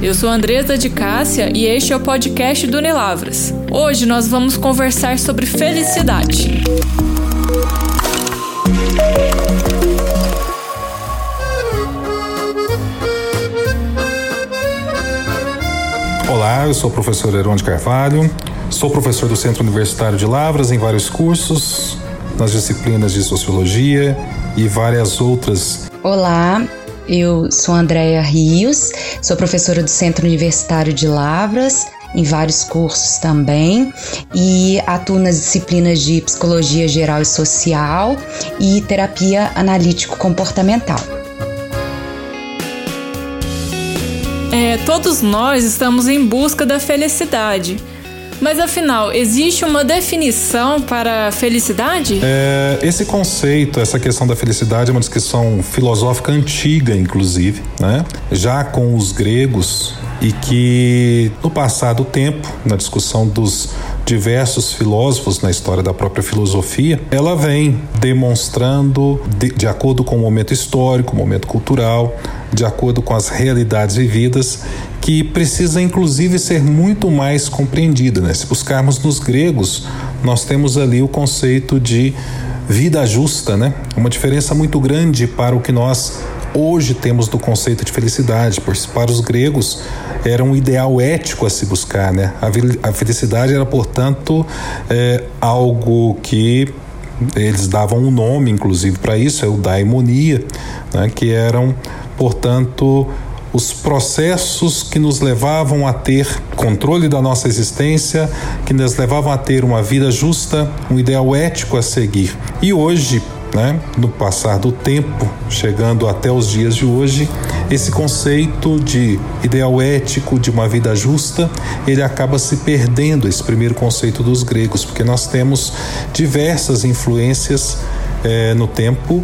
Eu sou Andresa de Cássia e este é o podcast do Unilavras. Hoje nós vamos conversar sobre felicidade. Olá, eu sou o professor Heron de Carvalho, sou professor do Centro Universitário de Lavras em vários cursos, nas disciplinas de Sociologia e várias outras. Olá, eu sou Andréia Rios, sou professora do Centro Universitário de Lavras, em vários cursos também, e atuo nas disciplinas de Psicologia Geral e Social e Terapia Analítico-Comportamental. É, todos nós estamos em busca da felicidade. Mas afinal, existe uma definição para felicidade? É, esse conceito, essa questão da felicidade é uma discussão filosófica antiga, inclusive, né? Já com os gregos e que no passado tempo, na discussão dos diversos filósofos na história da própria filosofia, ela vem demonstrando, de, de acordo com o momento histórico, o momento cultural, de acordo com as realidades vividas, que precisa inclusive ser muito mais compreendida. Né? Se buscarmos nos gregos, nós temos ali o conceito de vida justa, né? Uma diferença muito grande para o que nós hoje temos do conceito de felicidade, pois para os gregos era um ideal ético a se buscar, né? A, felicidade era, portanto, é, algo que eles davam um nome, inclusive, para isso, é o daimonia, né? que eram, portanto, os processos que nos levavam a ter controle da nossa existência, que nos levavam a ter uma vida justa, um ideal ético a seguir. E hoje, né, no passar do tempo, chegando até os dias de hoje, esse conceito de ideal ético, de uma vida justa, ele acaba se perdendo, esse primeiro conceito dos gregos, porque nós temos diversas influências eh, no tempo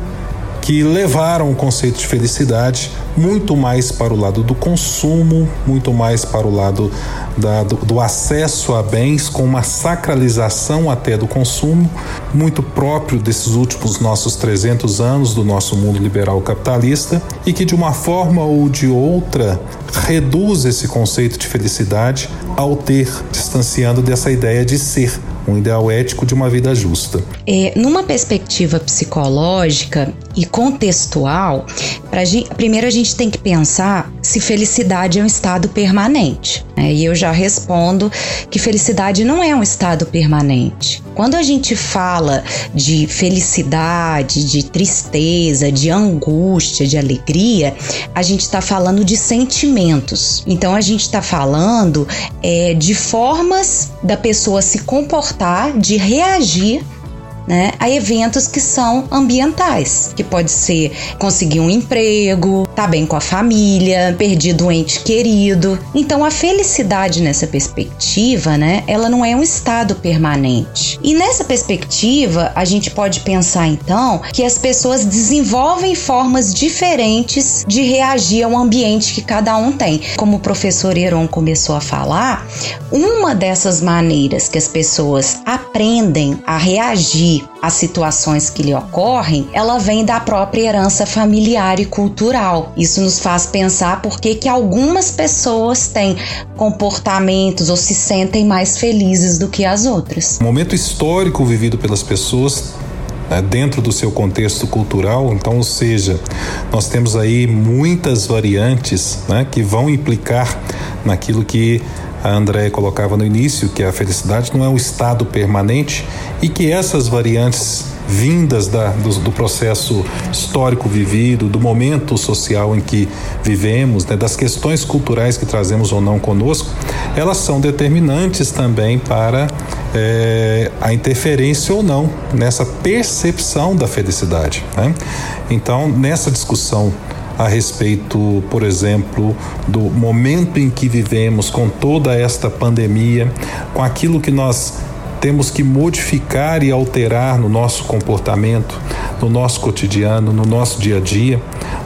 que levaram o conceito de felicidade muito mais para o lado do consumo, muito mais para o lado da, do, do, acesso a bens, com uma sacralização até do consumo, muito próprio desses últimos nossos 300 anos do nosso mundo liberal capitalista, e que de uma forma ou de outra reduz esse conceito de felicidade ao ter, distanciando dessa ideia de ser um ideal ético de uma vida justa. É, numa perspectiva psicológica e contextual, pra, primeiro a gente tem que pensar se felicidade é um estado permanente. Né? E eu já respondo que felicidade não é um estado permanente. Quando a gente fala de felicidade, de tristeza, de angústia, de alegria, a gente está falando de sentimentos. Então a gente está falando é, de formas da pessoa se comportar, de reagir né, a eventos que são ambientais, que pode ser conseguir um emprego, tá bem com a família, perdido um ente querido. Então a felicidade nessa perspectiva, né, ela não é um estado permanente. E nessa perspectiva, a gente pode pensar então que as pessoas desenvolvem formas diferentes de reagir ao ambiente que cada um tem. Como o professor Heron começou a falar, uma dessas maneiras que as pessoas aprendem a reagir as situações que lhe ocorrem, ela vem da própria herança familiar e cultural. Isso nos faz pensar por que, algumas pessoas têm comportamentos ou se sentem mais felizes do que as outras. O momento histórico vivido pelas pessoas né, dentro do seu contexto cultural. Então, ou seja, nós temos aí muitas variantes né, que vão implicar naquilo que a Andréia colocava no início, que a felicidade não é um estado permanente e que essas variantes vindas da, do, do, processo histórico vivido, do momento social em que vivemos, né, das questões culturais que trazemos ou não conosco, elas são determinantes também para é, a interferência ou não nessa percepção da felicidade. Né? Então, nessa discussão a respeito, por exemplo, do momento em que vivemos com toda esta pandemia, com aquilo que nós temos que modificar e alterar no nosso comportamento, no nosso cotidiano, no nosso dia a dia,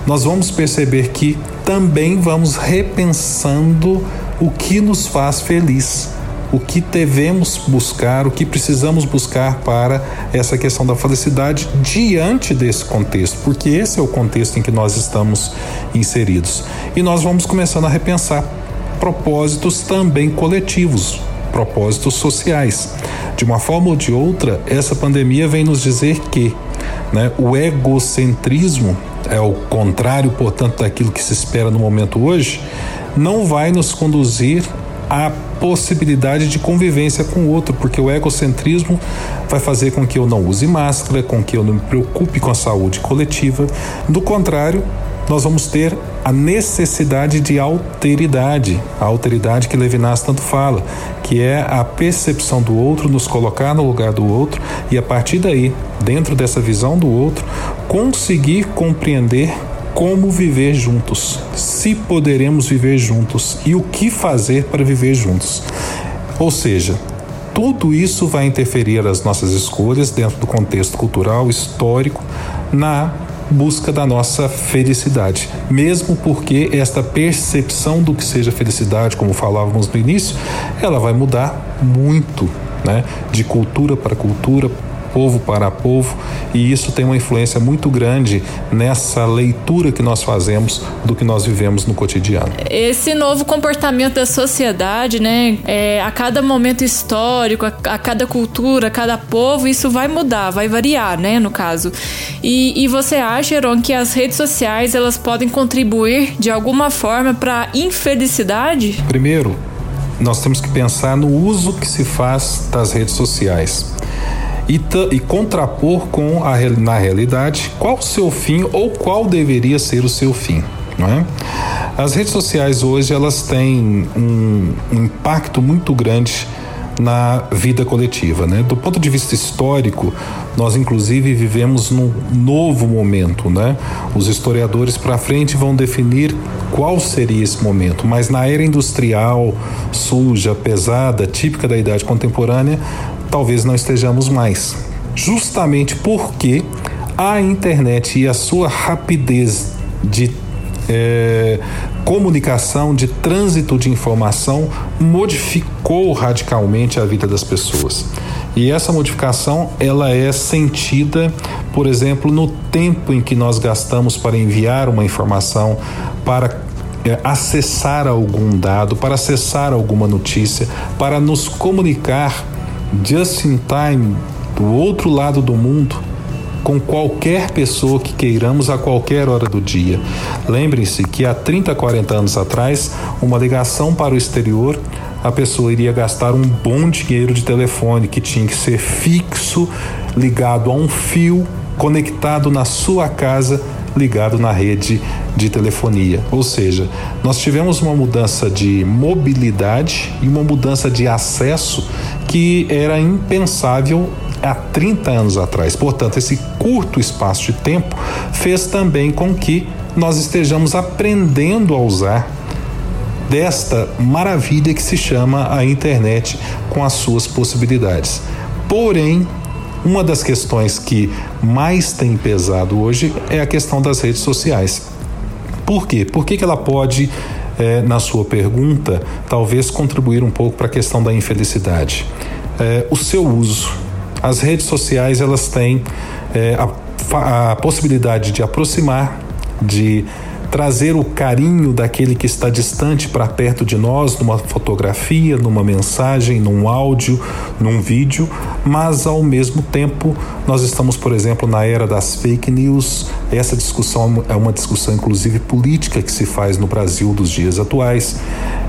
nós vamos perceber que também vamos repensando o que nos faz feliz o que devemos buscar, o que precisamos buscar para essa questão da felicidade diante desse contexto, porque esse é o contexto em que nós estamos inseridos. E nós vamos começando a repensar propósitos também coletivos, propósitos sociais. De uma forma ou de outra, essa pandemia vem nos dizer que né, o egocentrismo é o contrário, portanto, daquilo que se espera no momento hoje, não vai nos conduzir à possibilidade de convivência com o outro, porque o egocentrismo vai fazer com que eu não use máscara, com que eu não me preocupe com a saúde coletiva. Do contrário, nós vamos ter a necessidade de alteridade, a alteridade que Levinas tanto fala, que é a percepção do outro, nos colocar no lugar do outro e a partir daí, dentro dessa visão do outro, conseguir compreender como viver juntos, se poderemos viver juntos e o que fazer para viver juntos. Ou seja, tudo isso vai interferir as nossas escolhas dentro do contexto cultural, histórico, na busca da nossa felicidade. Mesmo porque esta percepção do que seja felicidade, como falávamos no início, ela vai mudar muito, né? De cultura para cultura, povo para povo, e isso tem uma influência muito grande nessa leitura que nós fazemos do que nós vivemos no cotidiano. Esse novo comportamento da sociedade, né, é, a cada momento histórico, a, a, cada cultura, a cada povo, isso vai mudar, vai variar, né, no caso. E, e você acha, Heron, que as redes sociais elas podem contribuir de alguma forma para a infelicidade? Primeiro, nós temos que pensar no uso que se faz das redes sociais e, e contrapor com a na realidade qual o seu fim ou qual deveria ser o seu fim. É? As redes sociais hoje elas têm um, um impacto muito grande na vida coletiva, né? Do ponto de vista histórico, nós inclusive vivemos num novo momento, né? Os historiadores para frente vão definir qual seria esse momento, mas na era industrial, suja, pesada, típica da idade contemporânea, talvez não estejamos mais. Justamente porque a internet e a sua rapidez de é, comunicação, de trânsito de informação, modificou radicalmente a vida das pessoas. E essa modificação ela é sentida, por exemplo, no tempo em que nós gastamos para enviar uma informação, para é, acessar algum dado, para acessar alguma notícia, para nos comunicar just in time do outro lado do mundo com qualquer pessoa que queiramos a qualquer hora do dia. Lembrem-se que há 30, 40 anos atrás, uma ligação para o exterior, a pessoa iria gastar um bom dinheiro de telefone que tinha que ser fixo, ligado a um fio, conectado na sua casa ligado na rede de telefonia. Ou seja, nós tivemos uma mudança de mobilidade e uma mudança de acesso que era impensável há 30 anos atrás. Portanto, esse curto espaço de tempo fez também com que nós estejamos aprendendo a usar desta maravilha que se chama a internet com as suas possibilidades. Porém, uma das questões que mais tem pesado hoje é a questão das redes sociais. Por quê? Por que, que ela pode, é, na sua pergunta, talvez contribuir um pouco para a questão da infelicidade? É, o seu uso. As redes sociais elas têm é, a, a possibilidade de aproximar, de trazer o carinho daquele que está distante para perto de nós, numa fotografia, numa mensagem, num áudio, num vídeo, mas ao mesmo tempo nós estamos, por exemplo, na era das fake news. Essa discussão é uma discussão, inclusive, política que se faz no Brasil dos dias atuais.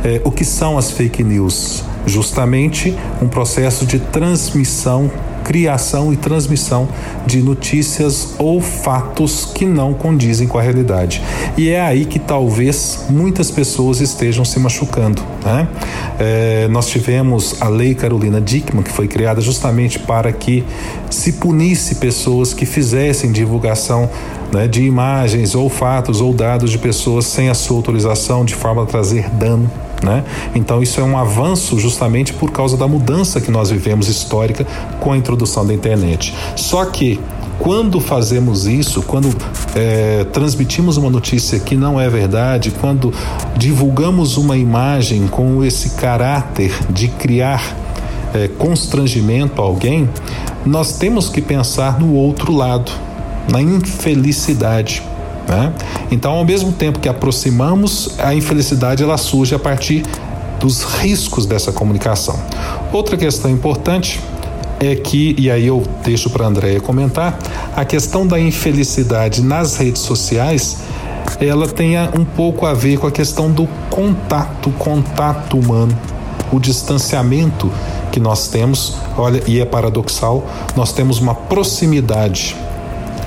É, o que são as fake news? Justamente um processo de transmissão criação e transmissão de notícias ou fatos que não condizem com a realidade. E é aí que talvez muitas pessoas estejam se machucando. Né? É, nós tivemos a Lei Carolina Dickman, que foi criada justamente para que se punisse pessoas que fizessem divulgação né, de imagens ou fatos ou dados de pessoas sem a sua autorização, de forma a trazer dano né? Então, isso é um avanço justamente por causa da mudança que nós vivemos histórica com a introdução da internet. Só que quando fazemos isso, quando é, transmitimos uma notícia que não é verdade, quando divulgamos uma imagem com esse caráter de criar é, constrangimento a alguém, nós temos que pensar no outro lado, na infelicidade Né? Então, ao mesmo tempo que aproximamos, a infelicidade ela surge a partir dos riscos dessa comunicação. Outra questão importante é que, e aí eu deixo para a Andréia comentar, a questão da infelicidade nas redes sociais ela tenha um pouco a ver com a questão do contato, contato humano, o distanciamento que nós temos, olha, e é paradoxal, nós temos uma proximidade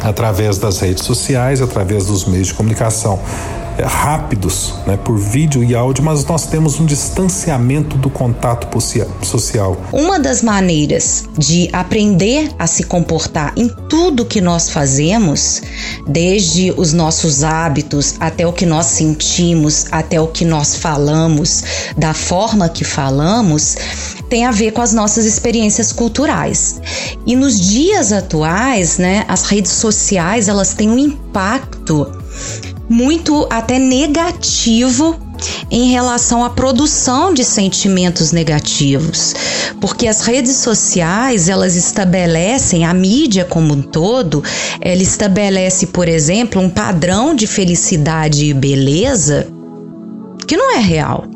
através das redes sociais, através dos meios de comunicação é, rápidos, né, por vídeo e áudio, mas nós temos um distanciamento do contato social. Uma das maneiras de aprender a se comportar em tudo que nós fazemos, desde os nossos hábitos até o que nós sentimos, até o que nós falamos, da forma que falamos, tem a ver com as nossas experiências culturais. E nos dias atuais, né, as redes sociais, elas têm um impacto muito até negativo em relação à produção de sentimentos negativos, porque as redes sociais elas estabelecem a mídia como um todo, ela estabelece, por exemplo, um padrão de felicidade e beleza que não é real.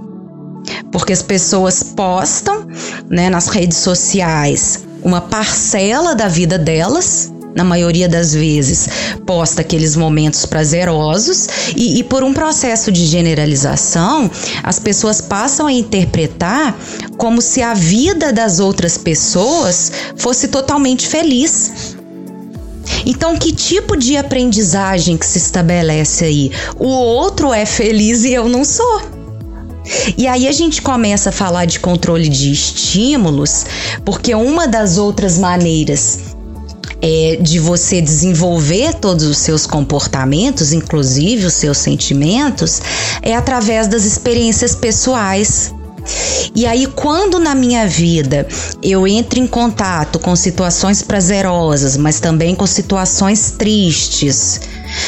Porque as pessoas postam, né, nas redes sociais uma parcela da vida delas na maioria das vezes, posta aqueles momentos prazerosos e, e por um processo de generalização, as pessoas passam a interpretar como se a vida das outras pessoas fosse totalmente feliz. Então, que tipo de aprendizagem que se estabelece aí? O outro é feliz e eu não sou. E aí a gente começa a falar de controle de estímulos, porque uma das outras maneiras é, de você desenvolver todos os seus comportamentos, inclusive os seus sentimentos, é através das experiências pessoais. E aí, quando na minha vida eu entro em contato com situações prazerosas, mas também com situações tristes,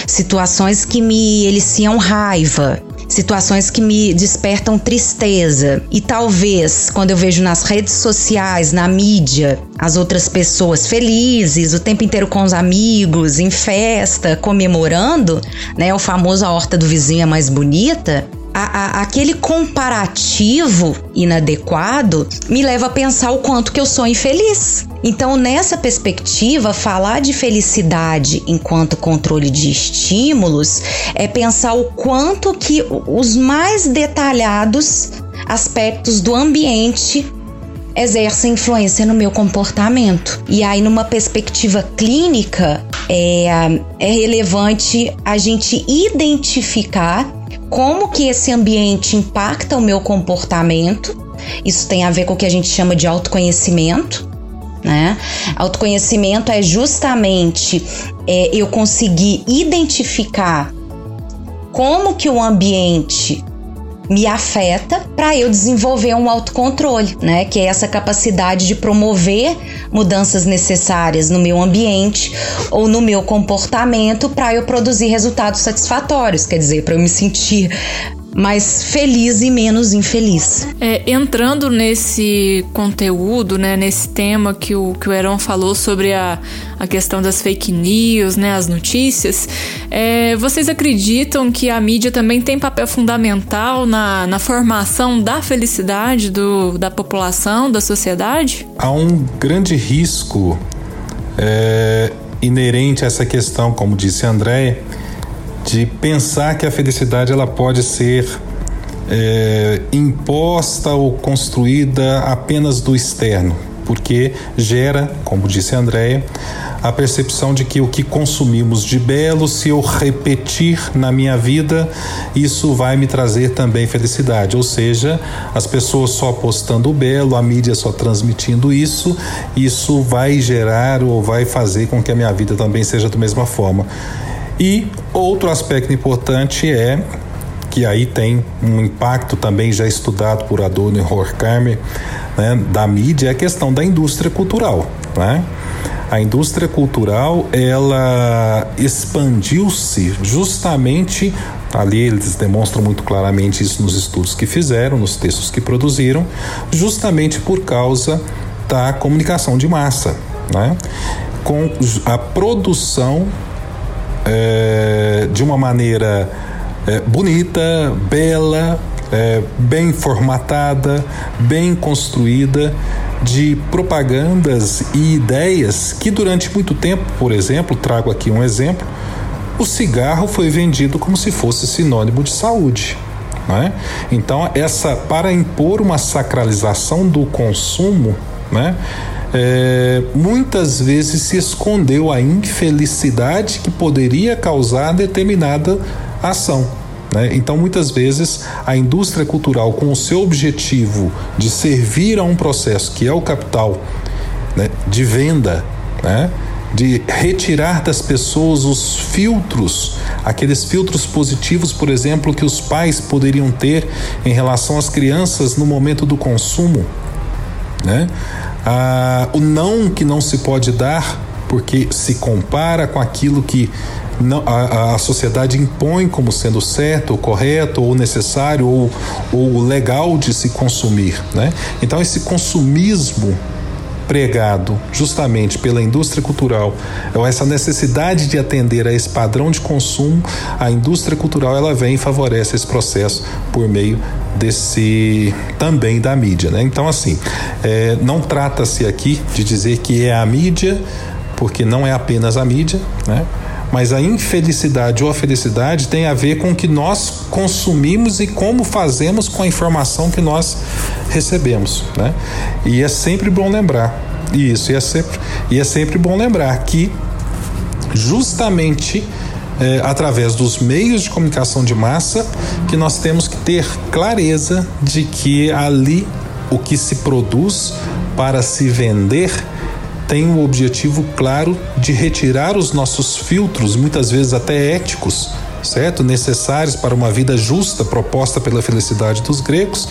situações que me eliciam raiva, situações que me despertam tristeza. E talvez quando eu vejo nas redes sociais, na mídia, as outras pessoas felizes, o tempo inteiro com os amigos, em festa, comemorando, né? O famoso a horta do vizinho é mais bonita a, a, aquele comparativo inadequado me leva a pensar o quanto que eu sou infeliz. Então, nessa perspectiva, falar de felicidade enquanto controle de estímulos é pensar o quanto que os mais detalhados aspectos do ambiente exercem influência no meu comportamento. E aí, numa perspectiva clínica, é, é relevante a gente identificar como que esse ambiente impacta o meu comportamento. Isso tem a ver com o que a gente chama de autoconhecimento. Né? Autoconhecimento é justamente é, eu conseguir identificar como que o ambiente me afeta para eu desenvolver um autocontrole, né? Que é essa capacidade de promover mudanças necessárias no meu ambiente ou no meu comportamento para eu produzir resultados satisfatórios, quer dizer, para eu me sentir mais feliz e menos infeliz. É, entrando nesse conteúdo, né, nesse tema que o, que o Heron falou sobre a, a questão das fake news, né, as notícias, é, vocês acreditam que a mídia também tem papel fundamental na, na formação da felicidade do, da população, da sociedade? Há um grande risco é, inerente a essa questão, como disse André, de pensar que a felicidade ela pode ser é, imposta ou construída apenas do externo, porque gera, como disse a Andréia, a percepção de que o que consumimos de belo, se eu repetir na minha vida, isso vai me trazer também felicidade. Ou seja, as pessoas só postando o belo, a mídia só transmitindo isso, isso vai gerar ou vai fazer com que a minha vida também seja da mesma forma. E outro aspecto importante é que aí tem um impacto também já estudado por Adorno e Horkheimer né, da mídia é a questão da indústria cultural, né? A indústria cultural ela expandiu-se justamente ali eles demonstram muito claramente isso nos estudos que fizeram, nos textos que produziram, justamente por causa da comunicação de massa, né? Com a produção é, de uma maneira é, bonita, bela, é, bem formatada, bem construída, de propagandas e ideias que durante muito tempo, por exemplo, trago aqui um exemplo, o cigarro foi vendido como se fosse sinônimo de saúde. Né? Então, essa para impor uma sacralização do consumo, né? É, muitas vezes se escondeu a infelicidade que poderia causar determinada ação. Né? Então, muitas vezes, a indústria cultural, com o seu objetivo de servir a um processo que é o capital né, de venda, né, de retirar das pessoas os filtros, aqueles filtros positivos, por exemplo, que os pais poderiam ter em relação às crianças no momento do consumo. Né? Ah, o não que não se pode dar porque se compara com aquilo que não, a, a sociedade impõe como sendo certo, ou correto, ou necessário, ou, ou legal de se consumir. Né? Então, esse consumismo pregado justamente pela indústria cultural, ou essa necessidade de atender a esse padrão de consumo, a indústria cultural ela vem e favorece esse processo por meio desse também da mídia, né? Então assim, é, não trata-se aqui de dizer que é a mídia, porque não é apenas a mídia, né? mas a infelicidade ou a felicidade tem a ver com o que nós consumimos e como fazemos com a informação que nós recebemos, né? E é sempre bom lembrar isso, e é sempre, e é sempre bom lembrar que justamente é, através dos meios de comunicação de massa que nós temos que ter clareza de que ali o que se produz para se vender tem o objetivo claro de retirar os nossos filtros, muitas vezes até éticos, certo? Necessários para uma vida justa proposta pela felicidade dos gregos,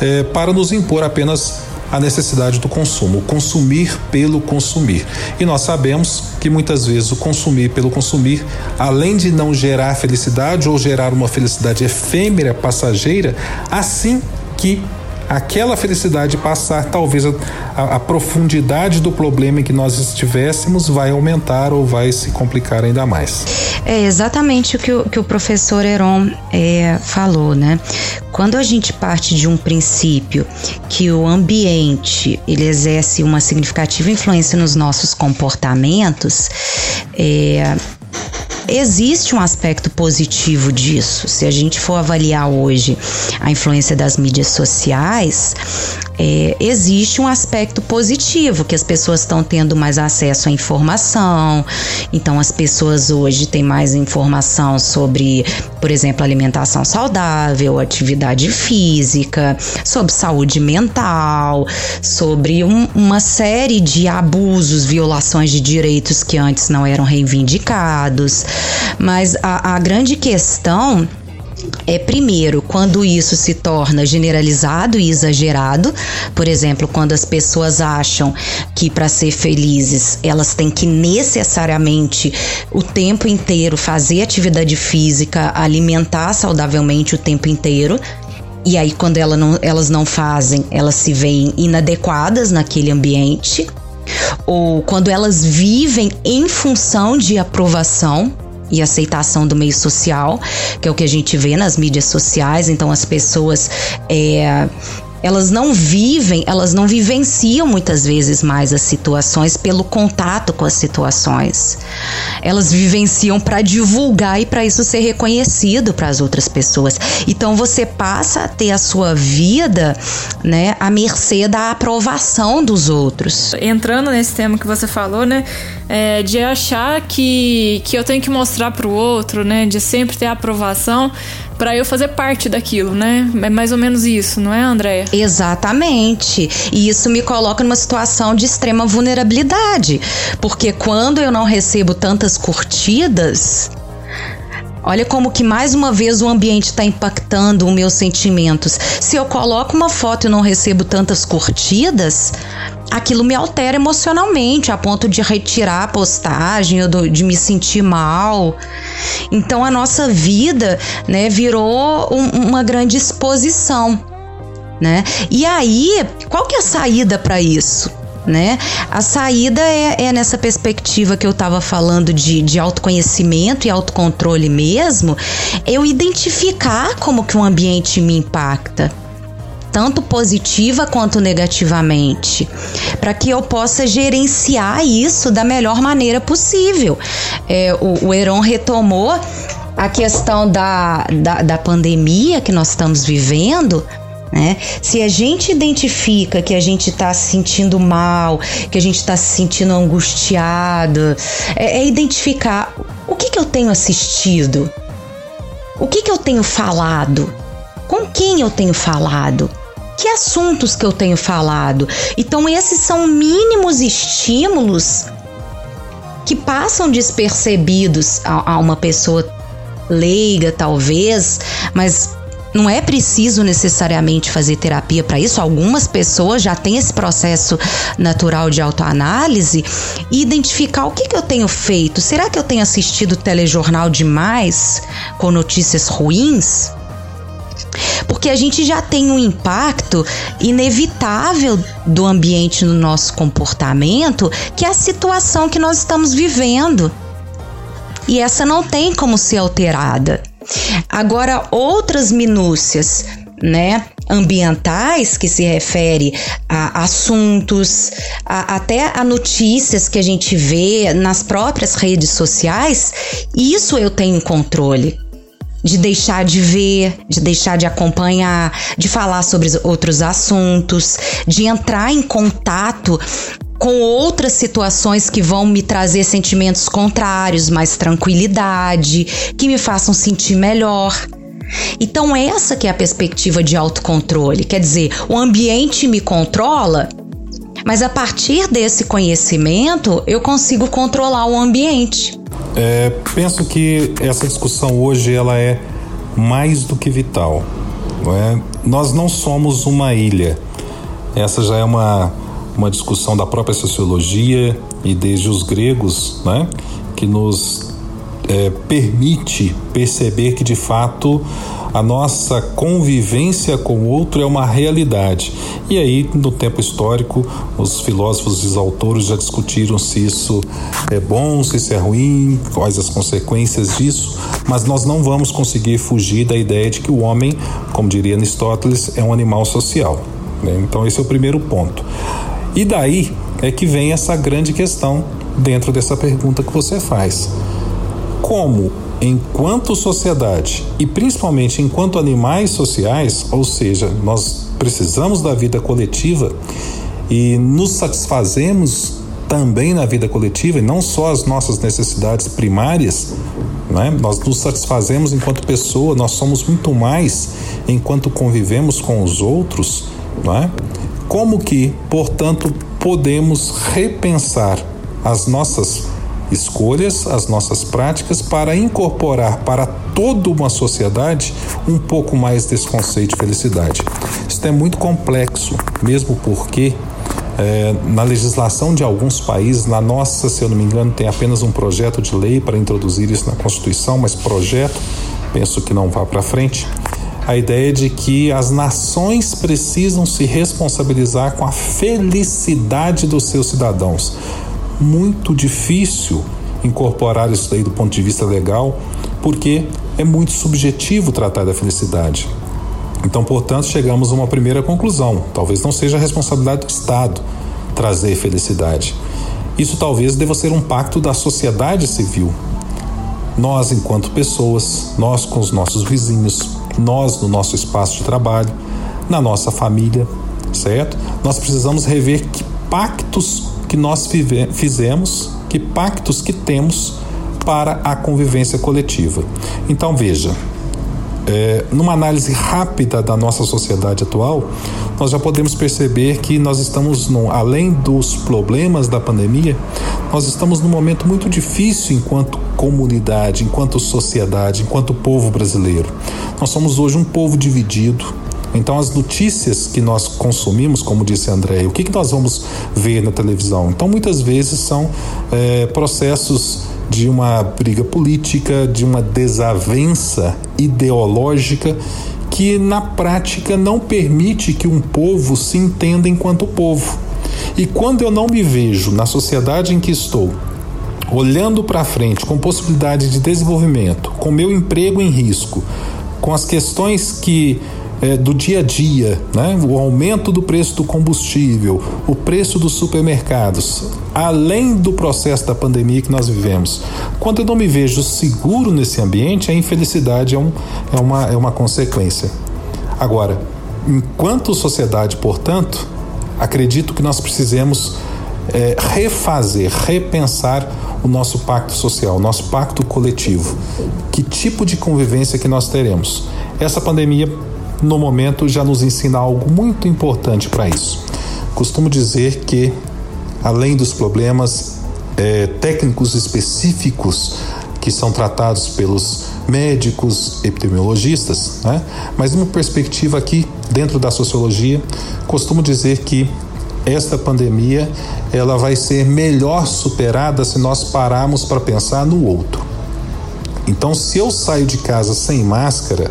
eh, para nos impor apenas a necessidade do consumo, consumir pelo consumir. E nós sabemos que muitas vezes o consumir pelo consumir, além de não gerar felicidade ou gerar uma felicidade efêmera, passageira, assim que aquela felicidade passar, talvez a, a, profundidade do problema em que nós estivéssemos vai aumentar ou vai se complicar ainda mais. É exatamente o que o, que o professor Heron é, falou, né? Quando a gente parte de um princípio que o ambiente ele exerce uma significativa influência nos nossos comportamentos, é, existe um aspecto positivo disso. Se a gente for avaliar hoje a influência das mídias sociais, é, existe um aspecto positivo, que as pessoas estão tendo mais acesso à informação, então as pessoas hoje têm mais informação sobre, por exemplo, alimentação saudável, atividade física, sobre saúde mental, sobre um, uma série de abusos, violações de direitos que antes não eram reivindicados. Mas a, a grande questão é primeiro quando isso se torna generalizado e exagerado, por exemplo, quando as pessoas acham que para ser felizes elas têm que necessariamente o tempo inteiro fazer atividade física, alimentar saudavelmente o tempo inteiro. E aí, quando ela não, elas não fazem, elas se veem inadequadas naquele ambiente. Ou quando elas vivem em função de aprovação, e aceitação do meio social, que é o que a gente vê nas mídias sociais. Então as pessoas é, elas não vivem, elas não vivenciam muitas vezes mais as situações pelo contato com as situações. Elas vivenciam para divulgar e para isso ser reconhecido para as outras pessoas. Então você passa a ter a sua vida, né, à mercê da aprovação dos outros. Entrando nesse tema que você falou, né, é, de achar que, que eu tenho que mostrar para o outro, né, de sempre ter aprovação para eu fazer parte daquilo, né? É mais ou menos isso, não é, Andréia? Exatamente. E isso me coloca numa situação de extrema vulnerabilidade, porque quando eu não recebo tantas curtidas, Olha como que mais uma vez o ambiente está impactando os meus sentimentos. Se eu coloco uma foto e não recebo tantas curtidas, aquilo me altera emocionalmente, a ponto de retirar a postagem, de me sentir mal. Então a nossa vida, né, virou um, uma grande exposição, né? E aí, qual que é a saída para isso? né? A saída é, é nessa perspectiva que eu estava falando de, de autoconhecimento e autocontrole mesmo, eu identificar como que o ambiente me impacta tanto positiva quanto negativamente, para que eu possa gerenciar isso da melhor maneira possível. É, o, o Heron retomou a questão da, da, da pandemia que nós estamos vivendo, né? Se a gente identifica que a gente está se sentindo mal, que a gente está se sentindo angustiado, é, é identificar o que, que eu tenho assistido, o que, que eu tenho falado, com quem eu tenho falado, que assuntos que eu tenho falado. Então, esses são mínimos estímulos que passam despercebidos a, a uma pessoa leiga, talvez, mas não é preciso necessariamente fazer terapia para isso. Algumas pessoas já têm esse processo natural de autoanálise e identificar o que, que eu tenho feito. Será que eu tenho assistido telejornal demais com notícias ruins? Porque a gente já tem um impacto inevitável do ambiente no nosso comportamento, que é a situação que nós estamos vivendo. E essa não tem como ser alterada. Agora, outras minúcias, né? ambientais que se refere a assuntos, a, até a notícias que a gente vê nas próprias redes sociais, isso eu tenho controle. De deixar de ver, de deixar de acompanhar, de falar sobre outros assuntos, de entrar em contato com outras situações que vão me trazer sentimentos contrários, mais tranquilidade, que me façam sentir melhor. Então essa que é a perspectiva de autocontrole, quer dizer, o ambiente me controla, mas a partir desse conhecimento eu consigo controlar o ambiente. É, penso que essa discussão hoje ela é mais do que vital. Não é? Nós não somos uma ilha. Essa já é uma uma discussão da própria sociologia e desde os gregos, né, que nos é, permite perceber que de fato a nossa convivência com o outro é uma realidade. E aí, no tempo histórico, os filósofos e os autores já discutiram se isso é bom, se isso é ruim, quais as consequências disso, mas nós não vamos conseguir fugir da ideia de que o homem, como diria Aristóteles, é um animal social. Né? Então, esse é o primeiro ponto. E daí é que vem essa grande questão dentro dessa pergunta que você faz. Como, enquanto sociedade e principalmente enquanto animais sociais, ou seja, nós precisamos da vida coletiva e nos satisfazemos também na vida coletiva e não só as nossas necessidades primárias, né? nós nos satisfazemos enquanto pessoa, nós somos muito mais enquanto convivemos com os outros, não é? Como que, portanto, podemos repensar as nossas escolhas, as nossas práticas para incorporar para toda uma sociedade um pouco mais desse conceito de felicidade. Isso é muito complexo, mesmo porque é, na legislação de alguns países, na nossa, se eu não me engano, tem apenas um projeto de lei para introduzir isso na Constituição, mas projeto, penso que não vá para frente a ideia de que as nações precisam se responsabilizar com a felicidade dos seus cidadãos. Muito difícil incorporar isso daí do ponto de vista legal, porque é muito subjetivo tratar da felicidade. Então, portanto, chegamos a uma primeira conclusão: talvez não seja a responsabilidade do Estado trazer felicidade. Isso talvez deva ser um pacto da sociedade civil. Nós, enquanto pessoas, nós com os nossos vizinhos, nós no nosso espaço de trabalho, na nossa família, certo? Nós precisamos rever que pactos que nós fizemos, que pactos que temos para a convivência coletiva. Então veja, é, numa análise rápida da nossa sociedade atual, nós já podemos perceber que nós estamos, além dos problemas da pandemia, nós estamos num momento muito difícil enquanto comunidade, enquanto sociedade, enquanto povo brasileiro. Nós somos hoje um povo dividido. Então, as notícias que nós consumimos, como disse André, o que, que nós vamos ver na televisão? Então, muitas vezes são é, processos de uma briga política, de uma desavença ideológica que na prática não permite que um povo se entenda enquanto povo. E quando eu não me vejo na sociedade em que estou, olhando para frente com possibilidade de desenvolvimento, com meu emprego em risco, com as questões que é, do dia a dia, né? o aumento do preço do combustível, o preço dos supermercados, além do processo da pandemia que nós vivemos. Quando eu não me vejo seguro nesse ambiente, a infelicidade é, um, é, uma, é uma consequência. Agora, enquanto sociedade, portanto, acredito que nós precisemos é, refazer, repensar o nosso pacto social, o nosso pacto coletivo. Que tipo de convivência que nós teremos? Essa pandemia no momento já nos ensina algo muito importante para isso. Costumo dizer que, além dos problemas é, técnicos específicos que são tratados pelos médicos, epidemiologistas, né? mas numa perspectiva aqui dentro da sociologia, costumo dizer que esta pandemia ela vai ser melhor superada se nós pararmos para pensar no outro. Então, se eu saio de casa sem máscara,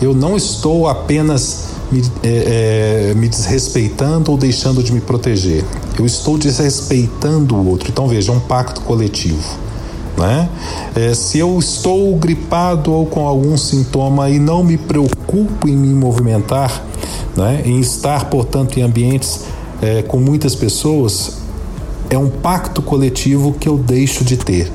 eu não estou apenas me, é, é, me, desrespeitando ou deixando de me proteger. Eu estou desrespeitando o outro. Então veja, é um pacto coletivo. Né? É, se eu estou gripado ou com algum sintoma e não me preocupo em me movimentar, né? em estar, portanto, em ambientes é, com muitas pessoas, é um pacto coletivo que eu deixo de ter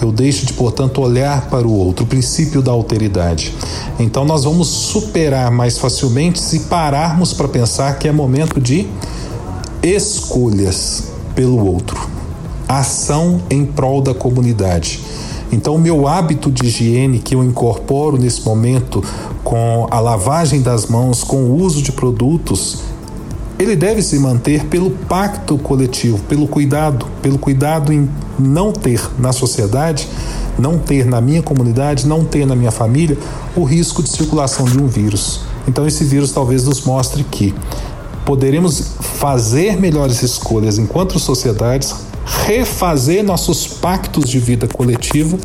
eu deixo de, portanto, olhar para o outro, o princípio da alteridade. Então, nós vamos superar mais facilmente se pararmos para pensar que é momento de escolhas pelo outro, ação em prol da comunidade. Então, o meu hábito de higiene que eu incorporo nesse momento com a lavagem das mãos, com o uso de produtos ele deve se manter pelo pacto coletivo, pelo cuidado, pelo cuidado em não ter na sociedade, não ter na minha comunidade, não ter na minha família o risco de circulação de um vírus. Então esse vírus talvez nos mostre que poderemos fazer melhores escolhas enquanto sociedades, refazer nossos pactos de vida coletiva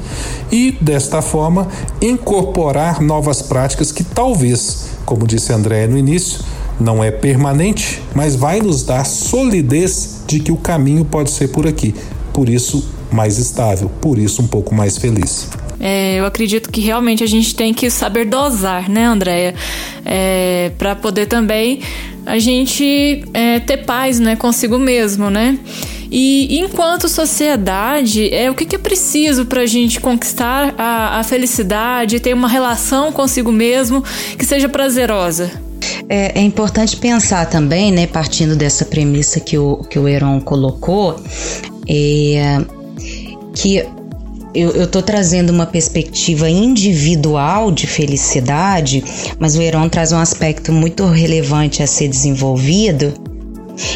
e, desta forma, incorporar novas práticas que talvez, como disse André no início, não é permanente, mas vai nos dar solidez de que o caminho pode ser por aqui. Por isso, mais estável, por isso, um pouco mais feliz. É, eu acredito que realmente a gente tem que saber dosar, né, Andréia? É, para poder também a gente é, ter paz né, consigo mesmo, né? E enquanto sociedade, é o que, que é preciso para a gente conquistar a, a felicidade, ter uma relação consigo mesmo que seja prazerosa? É, é, importante pensar também, né, partindo dessa premissa que o, que o Heron colocou, é, que eu estou trazendo uma perspectiva individual de felicidade, mas o Heron traz um aspecto muito relevante a ser desenvolvido.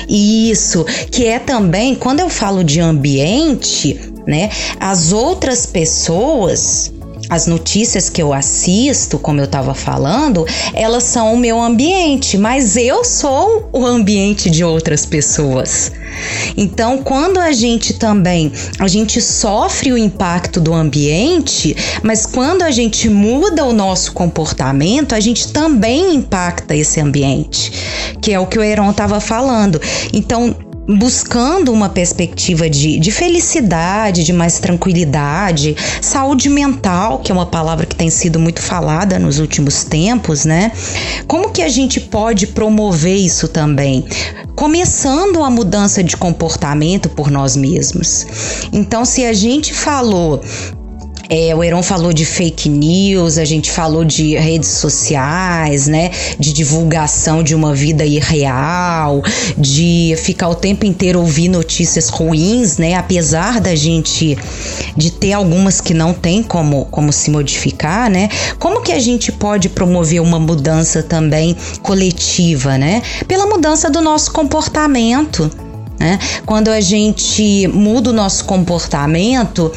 E isso, que é também, quando eu falo de ambiente, né, as outras pessoas as notícias que eu assisto, como eu estava falando, elas são o meu ambiente, mas eu sou o ambiente de outras pessoas. Então, quando a gente também, a gente sofre o impacto do ambiente, mas quando a gente muda o nosso comportamento, a gente também impacta esse ambiente, que é o que o Heron estava falando. Então, buscando uma perspectiva de, de felicidade, de mais tranquilidade, saúde mental, que é uma palavra que tem sido muito falada nos últimos tempos, né? Como que a gente pode promover isso também? Começando a mudança de comportamento por nós mesmos. Então, se a gente falou é, o Heron falou de fake news, a gente falou de redes sociais, né? De divulgação de uma vida irreal, de ficar o tempo inteiro ouvir notícias ruins, né? Apesar da gente de ter algumas que não tem como, como se modificar, né? Como que a gente pode promover uma mudança também coletiva, né? Pela mudança do nosso comportamento. Né? Quando a gente muda o nosso comportamento,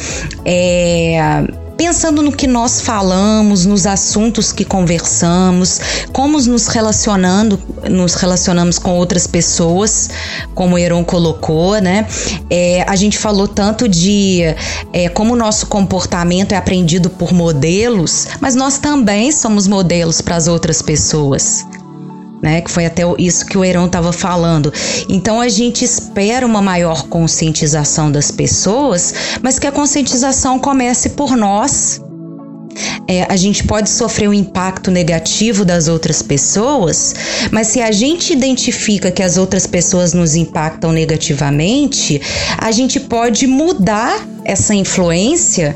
é, pensando no que nós falamos, nos assuntos que conversamos, como nos relacionando, nos relacionamos com outras pessoas, como o Heron colocou, né? É, a gente falou tanto de é, como o nosso comportamento é aprendido por modelos, mas nós também somos modelos para as outras pessoas. Né? Que foi até isso que o Heron estava falando. Então a gente espera uma maior conscientização das pessoas, mas que a conscientização comece por nós. É, a gente pode sofrer um impacto negativo das outras pessoas, mas se a gente identifica que as outras pessoas nos impactam negativamente, a gente pode mudar essa influência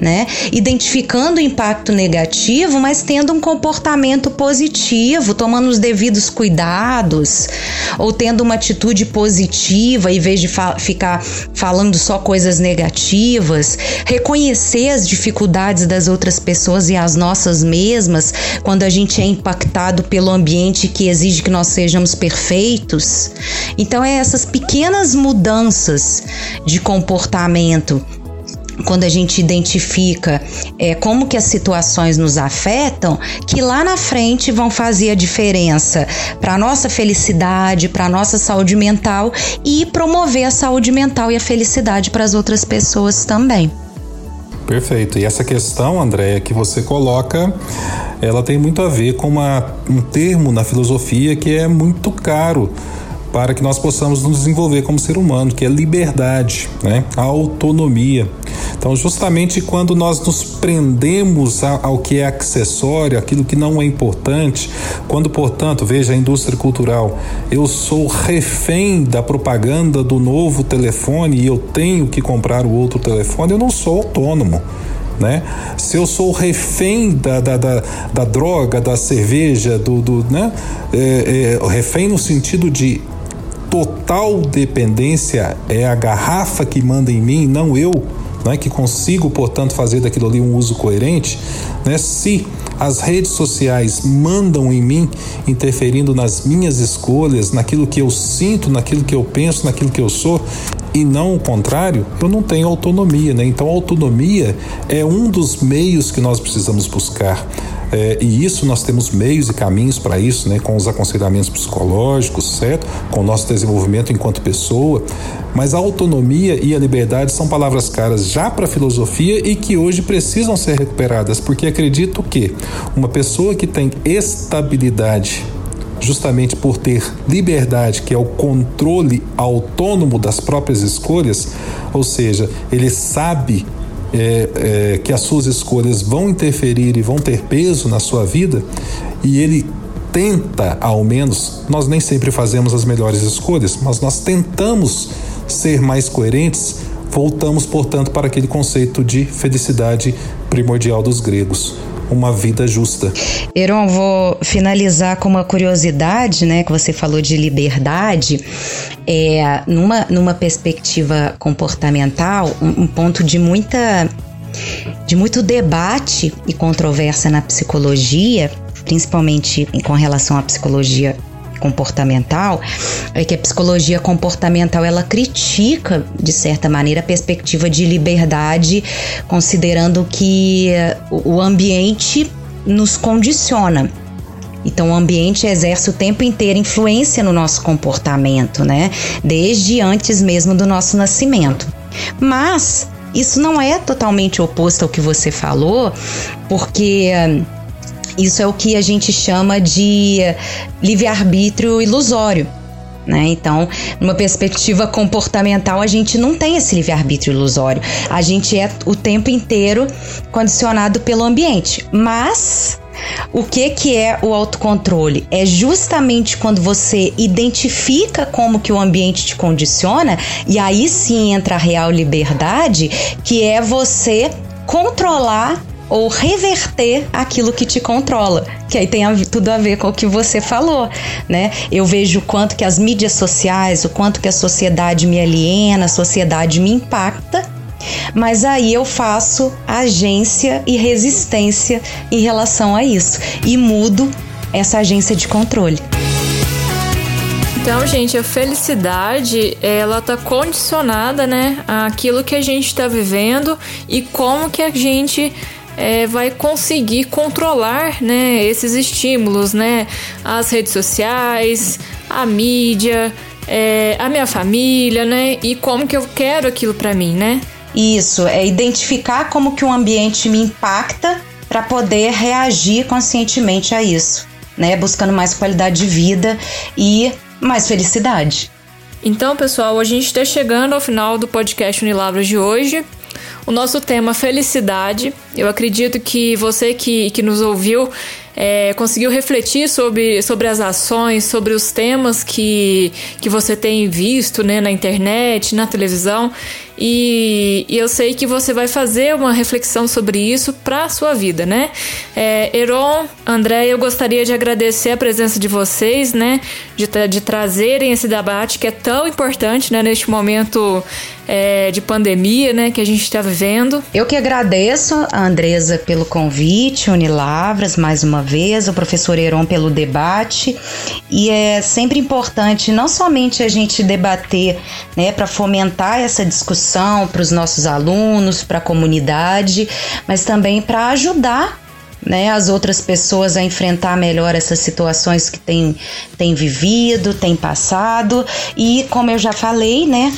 né? Identificando o impacto negativo, mas tendo um comportamento positivo, tomando os devidos cuidados, ou tendo uma atitude positiva em vez de fa ficar falando só coisas negativas, reconhecer as dificuldades das outras pessoas e as nossas mesmas quando a gente é impactado pelo ambiente que exige que nós sejamos perfeitos. Então, é essas pequenas mudanças de comportamento quando a gente identifica é, como que as situações nos afetam, que lá na frente vão fazer a diferença para a nossa felicidade, para a nossa saúde mental e promover a saúde mental e a felicidade para as outras pessoas também. Perfeito. E essa questão, Andréia, que você coloca, ela tem muito a ver com uma, um termo na filosofia que é muito caro para que nós possamos nos desenvolver como ser humano, que é liberdade, né? autonomia. Então, justamente quando nós nos prendemos ao que é acessório, aquilo que não é importante, quando, portanto, veja a indústria cultural, eu sou refém da propaganda do novo telefone e eu tenho que comprar o outro telefone, eu não sou autônomo. Né? Se eu sou refém da, da, da, da droga, da cerveja, do, do né? É, é, refém no sentido de total dependência é a garrafa que manda em mim, não eu, né, que consigo, portanto, fazer daquilo ali um uso coerente, né, se as redes sociais mandam em mim, interferindo nas minhas escolhas, naquilo que eu sinto, naquilo que eu penso, naquilo que eu sou, e não o contrário, eu não tenho autonomia, né? Então, autonomia é um dos meios que nós precisamos buscar. É, e isso nós temos meios e caminhos para isso, né? Com os aconselhamentos psicológicos, certo? Com o nosso desenvolvimento enquanto pessoa. Mas a autonomia e a liberdade são palavras caras já para a filosofia e que hoje precisam ser recuperadas, porque acredito que uma pessoa que tem estabilidade justamente por ter liberdade, que é o controle autônomo das próprias escolhas, ou seja, ele sabe é, é, que as suas escolhas vão interferir e vão ter peso na sua vida, e ele tenta, ao menos, nós nem sempre fazemos as melhores escolhas, mas nós tentamos ser mais coerentes, voltamos, portanto, para aquele conceito de felicidade primordial dos gregos uma vida justa. Heron, vou finalizar com uma curiosidade, né? Que você falou de liberdade. É, numa, numa perspectiva comportamental, um, um ponto de muita de muito debate e controvérsia na psicologia, principalmente com relação à psicologia comportamental é que a psicologia comportamental ela critica de certa maneira a perspectiva de liberdade, considerando que o ambiente nos condiciona. Então, o ambiente exerce o tempo inteiro influência no nosso comportamento, né? Desde antes mesmo do nosso nascimento. Mas isso não é totalmente oposto ao que você falou, porque isso é o que a gente chama de livre-arbítrio ilusório. Né? Então, numa perspectiva comportamental, a gente não tem esse livre-arbítrio ilusório. A gente é o tempo inteiro condicionado pelo ambiente. Mas o que que é o autocontrole? É justamente quando você identifica como que o ambiente te condiciona e aí sim entra a real liberdade, que é você controlar ou reverter aquilo que te controla, que aí tem tudo a ver com o que você falou, né? Eu vejo o quanto que as mídias sociais, o quanto que a sociedade me aliena, a sociedade me impacta, mas aí eu faço agência e resistência em relação a isso e mudo essa agência de controle. Então, gente, a felicidade, ela tá condicionada, né, àquilo que a gente está vivendo e como que a gente é, vai conseguir controlar né, esses estímulos, né? As redes sociais, a mídia, é, a minha família, né? E como que eu quero aquilo para mim, né? Isso, é identificar como que o ambiente me impacta para poder reagir conscientemente a isso. né, buscando mais qualidade de vida e mais felicidade. Então, pessoal, a gente está chegando ao final do podcast Unilavras de hoje. O nosso tema felicidade. Eu acredito que você que, que nos ouviu é, conseguiu refletir sobre, sobre as ações, sobre os temas que, que você tem visto né, na internet, na televisão. E, e, eu sei que você vai fazer uma reflexão sobre isso para a sua vida, né? É, André, eu gostaria de agradecer a presença de vocês, né? De, de trazerem esse debate que é tão importante, né? Neste momento é, de pandemia, né? Que a gente está vivendo. Eu que agradeço a Andresa pelo convite, Unilavras, mais uma vez, o professor Heron pelo debate. E é sempre importante não somente a gente debater, né? Para fomentar essa discussão para os nossos alunos, para a comunidade, mas também para ajudar né, as outras pessoas a enfrentar melhor essas situações que têm tem vivido, têm passado e, como eu já falei, né,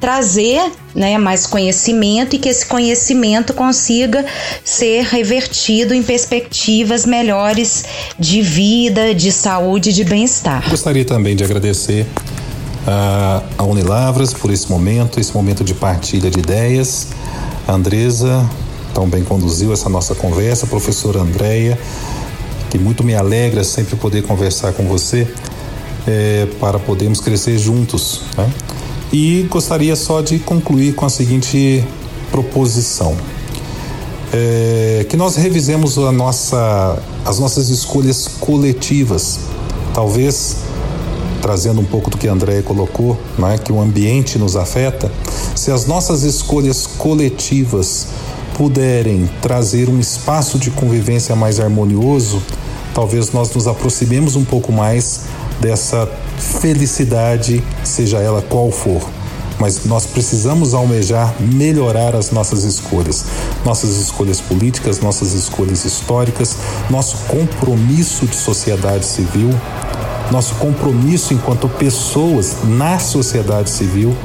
trazer né, mais conhecimento e que esse conhecimento consiga ser revertido em perspectivas melhores de vida, de saúde, de bem-estar. Gostaria também de agradecer a Unilavras por esse momento, esse momento de partilha de ideias. A Andresa também conduziu essa nossa conversa, professora Andréia, que muito me alegra sempre poder conversar com você é, para podermos crescer juntos. Né? E gostaria só de concluir com a seguinte proposição. É, que nós revisemos a nossa, as nossas escolhas coletivas. Talvez trazendo um pouco do que a André colocou, né, que o ambiente nos afeta, se as nossas escolhas coletivas puderem trazer um espaço de convivência mais harmonioso, talvez nós nos aproximemos um pouco mais dessa felicidade, seja ela qual for. Mas nós precisamos almejar melhorar as nossas escolhas, nossas escolhas políticas, nossas escolhas históricas, nosso compromisso de sociedade civil, nosso compromisso enquanto pessoas na sociedade civil,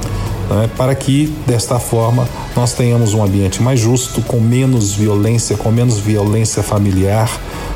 né, para que desta forma nós tenhamos um ambiente mais justo, com menos violência, com menos violência familiar,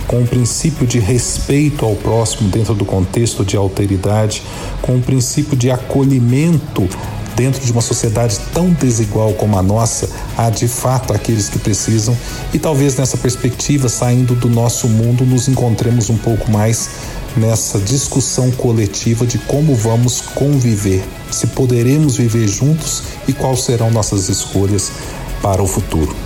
com um princípio de respeito ao próximo dentro do contexto de alteridade, com um princípio de acolhimento dentro de uma sociedade tão desigual como a nossa, há de fato aqueles que precisam e talvez nessa perspectiva, saindo do nosso mundo, nos encontremos um pouco mais nessa discussão coletiva de como vamos conviver, se poderemos viver juntos e quais serão nossas escolhas para o futuro.